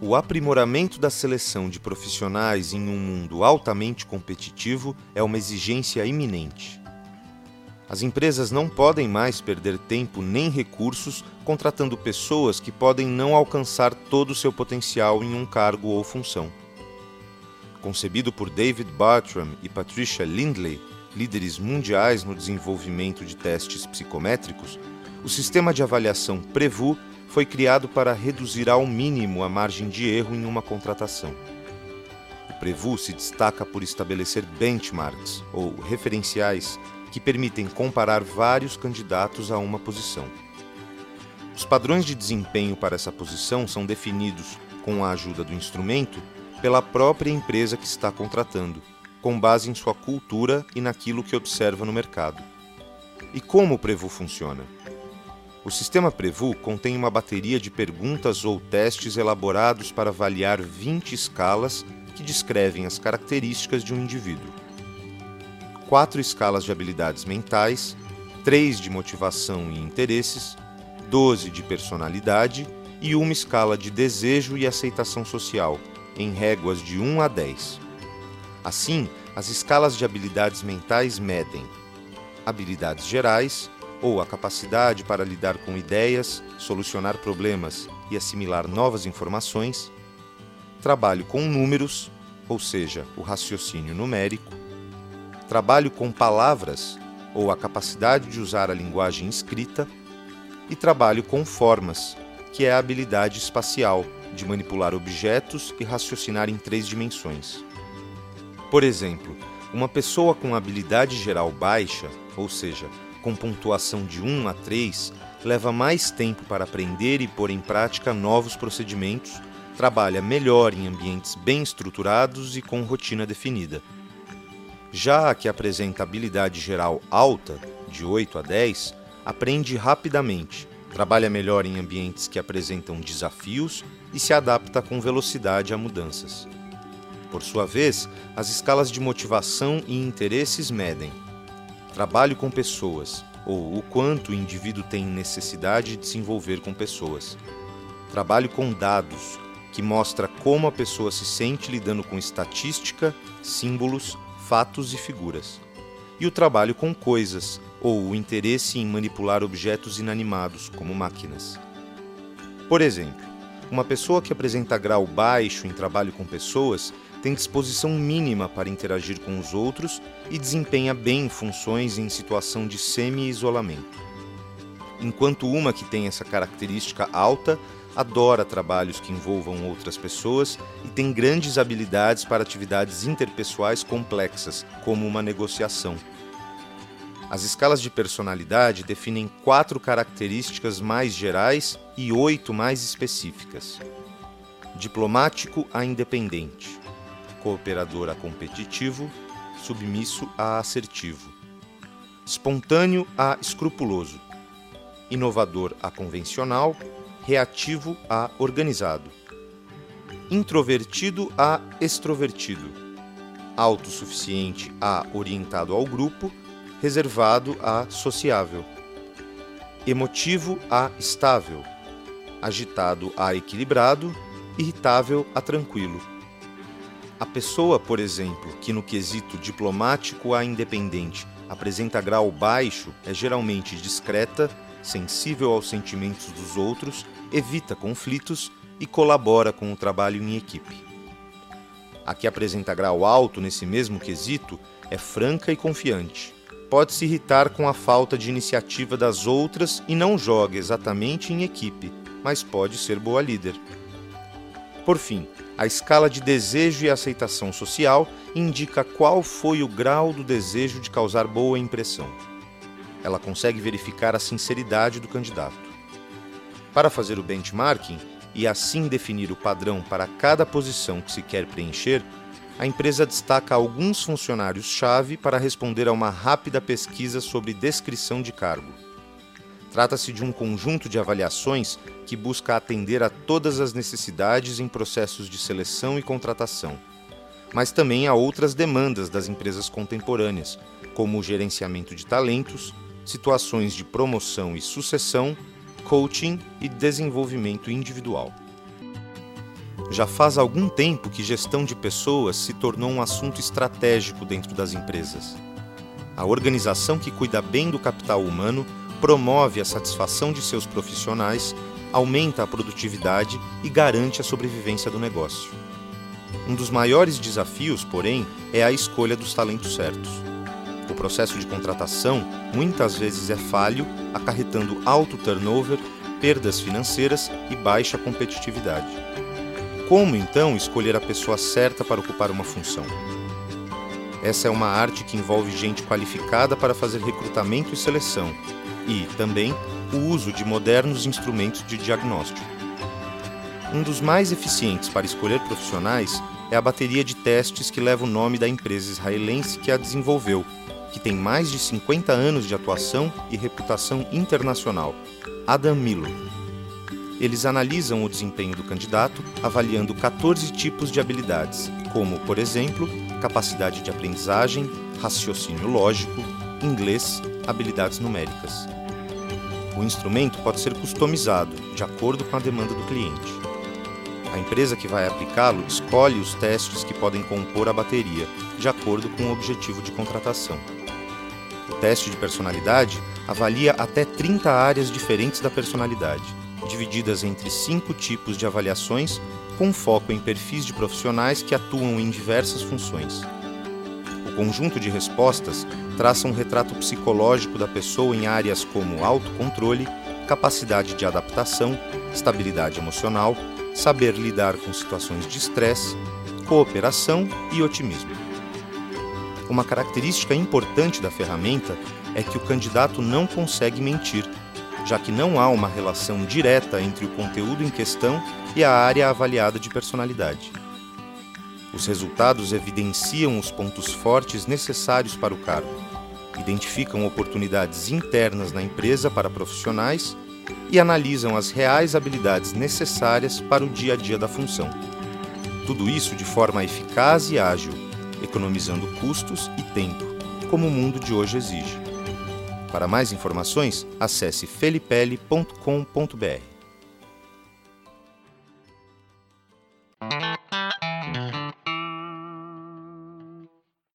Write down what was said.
O aprimoramento da seleção de profissionais em um mundo altamente competitivo é uma exigência iminente. As empresas não podem mais perder tempo nem recursos contratando pessoas que podem não alcançar todo o seu potencial em um cargo ou função. Concebido por David Bartram e Patricia Lindley, líderes mundiais no desenvolvimento de testes psicométricos, o sistema de avaliação Prevu foi criado para reduzir ao mínimo a margem de erro em uma contratação. O Prevu se destaca por estabelecer benchmarks, ou referenciais, que permitem comparar vários candidatos a uma posição. Os padrões de desempenho para essa posição são definidos, com a ajuda do instrumento, pela própria empresa que está contratando, com base em sua cultura e naquilo que observa no mercado. E como o Prevu funciona? O sistema Prevu contém uma bateria de perguntas ou testes elaborados para avaliar 20 escalas que descrevem as características de um indivíduo quatro escalas de habilidades mentais, três de motivação e interesses, doze de personalidade e uma escala de desejo e aceitação social, em réguas de 1 a 10. Assim, as escalas de habilidades mentais medem habilidades gerais, ou a capacidade para lidar com ideias, solucionar problemas e assimilar novas informações, trabalho com números, ou seja, o raciocínio numérico, trabalho com palavras ou a capacidade de usar a linguagem escrita, e trabalho com formas, que é a habilidade espacial de manipular objetos e raciocinar em três dimensões. Por exemplo, uma pessoa com habilidade geral baixa, ou seja, com pontuação de 1 a 3, leva mais tempo para aprender e pôr em prática novos procedimentos, trabalha melhor em ambientes bem estruturados e com rotina definida. Já a que apresenta habilidade geral alta, de 8 a 10, aprende rapidamente, trabalha melhor em ambientes que apresentam desafios e se adapta com velocidade a mudanças. Por sua vez, as escalas de motivação e interesses medem trabalho com pessoas, ou o quanto o indivíduo tem necessidade de se envolver com pessoas. Trabalho com dados, que mostra como a pessoa se sente lidando com estatística, símbolos, fatos e figuras, e o trabalho com coisas, ou o interesse em manipular objetos inanimados, como máquinas. Por exemplo, uma pessoa que apresenta grau baixo em trabalho com pessoas tem disposição mínima para interagir com os outros e desempenha bem funções em situação de semi-isolamento. Enquanto uma que tem essa característica alta adora trabalhos que envolvam outras pessoas e tem grandes habilidades para atividades interpessoais complexas, como uma negociação. As escalas de personalidade definem quatro características mais gerais e oito mais específicas: diplomático a independente, cooperador a competitivo, submisso a assertivo, espontâneo a escrupuloso, inovador a convencional reativo a organizado, introvertido a extrovertido, autossuficiente a orientado ao grupo, reservado a sociável, emotivo a estável, agitado a equilibrado, irritável a tranquilo. A pessoa, por exemplo, que no quesito diplomático a independente apresenta grau baixo é geralmente discreta, sensível aos sentimentos dos outros evita conflitos e colabora com o trabalho em equipe. A que apresenta grau alto nesse mesmo quesito é franca e confiante. Pode se irritar com a falta de iniciativa das outras e não joga exatamente em equipe, mas pode ser boa líder. Por fim, a escala de desejo e aceitação social indica qual foi o grau do desejo de causar boa impressão. Ela consegue verificar a sinceridade do candidato. Para fazer o benchmarking e assim definir o padrão para cada posição que se quer preencher, a empresa destaca alguns funcionários-chave para responder a uma rápida pesquisa sobre descrição de cargo. Trata-se de um conjunto de avaliações que busca atender a todas as necessidades em processos de seleção e contratação, mas também a outras demandas das empresas contemporâneas, como o gerenciamento de talentos, situações de promoção e sucessão, coaching e desenvolvimento individual. Já faz algum tempo que gestão de pessoas se tornou um assunto estratégico dentro das empresas. A organização que cuida bem do capital humano promove a satisfação de seus profissionais, aumenta a produtividade e garante a sobrevivência do negócio. Um dos maiores desafios, porém, é a escolha dos talentos certos. O processo de contratação muitas vezes é falho, acarretando alto turnover, perdas financeiras e baixa competitividade. Como então escolher a pessoa certa para ocupar uma função? Essa é uma arte que envolve gente qualificada para fazer recrutamento e seleção, e, também, o uso de modernos instrumentos de diagnóstico. Um dos mais eficientes para escolher profissionais é a bateria de testes que leva o nome da empresa israelense que a desenvolveu, que tem mais de 50 anos de atuação e reputação internacional, Adam Milo. Eles analisam o desempenho do candidato avaliando 14 tipos de habilidades, como, por exemplo, capacidade de aprendizagem, raciocínio lógico, inglês, habilidades numéricas. O instrumento pode ser customizado de acordo com a demanda do cliente. A empresa que vai aplicá-lo escolhe os testes que podem compor a bateria, de acordo com o objetivo de contratação. O teste de personalidade avalia até 30 áreas diferentes da personalidade, divididas entre cinco tipos de avaliações com foco em perfis de profissionais que atuam em diversas funções. Conjunto de respostas traça um retrato psicológico da pessoa em áreas como autocontrole, capacidade de adaptação, estabilidade emocional, saber lidar com situações de estresse, cooperação e otimismo. Uma característica importante da ferramenta é que o candidato não consegue mentir já que não há uma relação direta entre o conteúdo em questão e a área avaliada de personalidade. Os resultados evidenciam os pontos fortes necessários para o cargo, identificam oportunidades internas na empresa para profissionais e analisam as reais habilidades necessárias para o dia a dia da função. Tudo isso de forma eficaz e ágil, economizando custos e tempo, como o mundo de hoje exige. Para mais informações, acesse felipele.com.br.